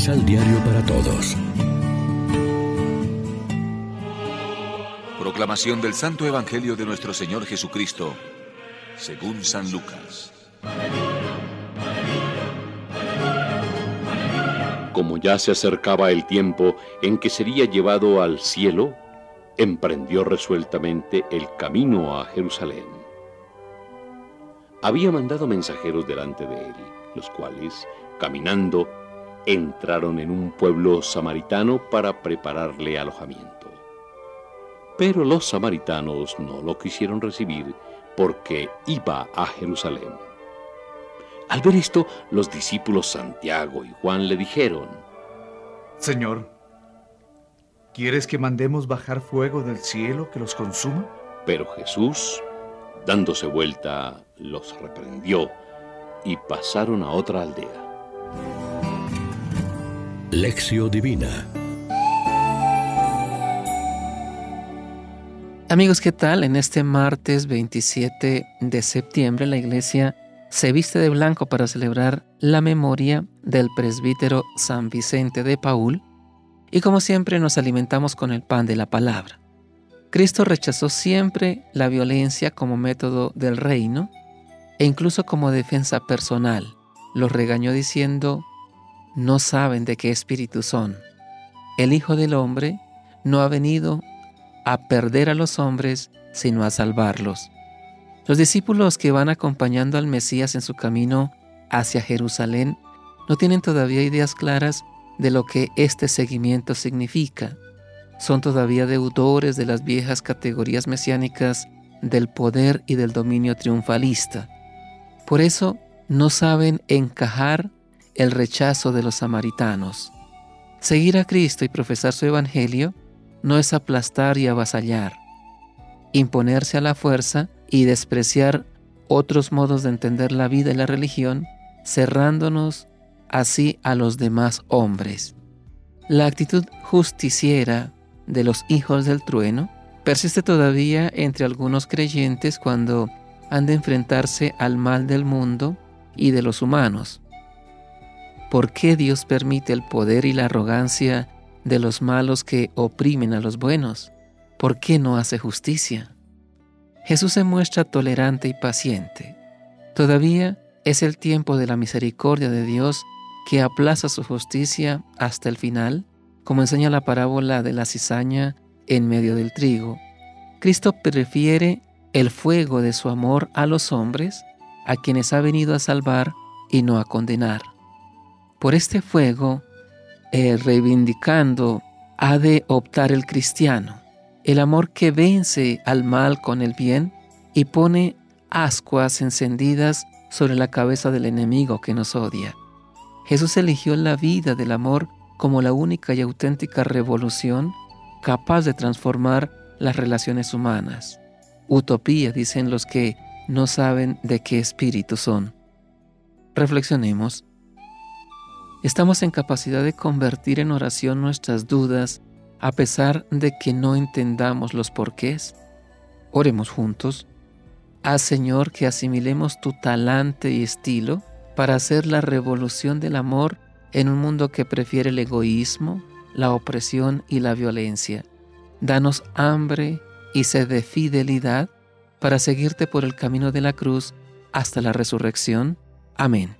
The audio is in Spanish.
Misal Diario para Todos. Proclamación del Santo Evangelio de nuestro Señor Jesucristo, según San Lucas. Como ya se acercaba el tiempo en que sería llevado al cielo, emprendió resueltamente el camino a Jerusalén. Había mandado mensajeros delante de él, los cuales, caminando, entraron en un pueblo samaritano para prepararle alojamiento. Pero los samaritanos no lo quisieron recibir porque iba a Jerusalén. Al ver esto, los discípulos Santiago y Juan le dijeron, Señor, ¿quieres que mandemos bajar fuego del cielo que los consuma? Pero Jesús, dándose vuelta, los reprendió y pasaron a otra aldea. Lección Divina Amigos, ¿qué tal? En este martes 27 de septiembre la iglesia se viste de blanco para celebrar la memoria del presbítero San Vicente de Paul y como siempre nos alimentamos con el pan de la palabra. Cristo rechazó siempre la violencia como método del reino e incluso como defensa personal. Los regañó diciendo, no saben de qué espíritu son. El Hijo del Hombre no ha venido a perder a los hombres, sino a salvarlos. Los discípulos que van acompañando al Mesías en su camino hacia Jerusalén no tienen todavía ideas claras de lo que este seguimiento significa. Son todavía deudores de las viejas categorías mesiánicas del poder y del dominio triunfalista. Por eso no saben encajar el rechazo de los samaritanos. Seguir a Cristo y profesar su Evangelio no es aplastar y avasallar, imponerse a la fuerza y despreciar otros modos de entender la vida y la religión, cerrándonos así a los demás hombres. La actitud justiciera de los hijos del trueno persiste todavía entre algunos creyentes cuando han de enfrentarse al mal del mundo y de los humanos. ¿Por qué Dios permite el poder y la arrogancia de los malos que oprimen a los buenos? ¿Por qué no hace justicia? Jesús se muestra tolerante y paciente. Todavía es el tiempo de la misericordia de Dios que aplaza su justicia hasta el final, como enseña la parábola de la cizaña en medio del trigo. Cristo prefiere el fuego de su amor a los hombres, a quienes ha venido a salvar y no a condenar. Por este fuego, eh, reivindicando, ha de optar el cristiano, el amor que vence al mal con el bien y pone ascuas encendidas sobre la cabeza del enemigo que nos odia. Jesús eligió la vida del amor como la única y auténtica revolución capaz de transformar las relaciones humanas. Utopía, dicen los que no saben de qué espíritu son. Reflexionemos. Estamos en capacidad de convertir en oración nuestras dudas a pesar de que no entendamos los porqués. Oremos juntos. Haz Señor que asimilemos tu talante y estilo para hacer la revolución del amor en un mundo que prefiere el egoísmo, la opresión y la violencia. Danos hambre y sed de fidelidad para seguirte por el camino de la cruz hasta la resurrección. Amén.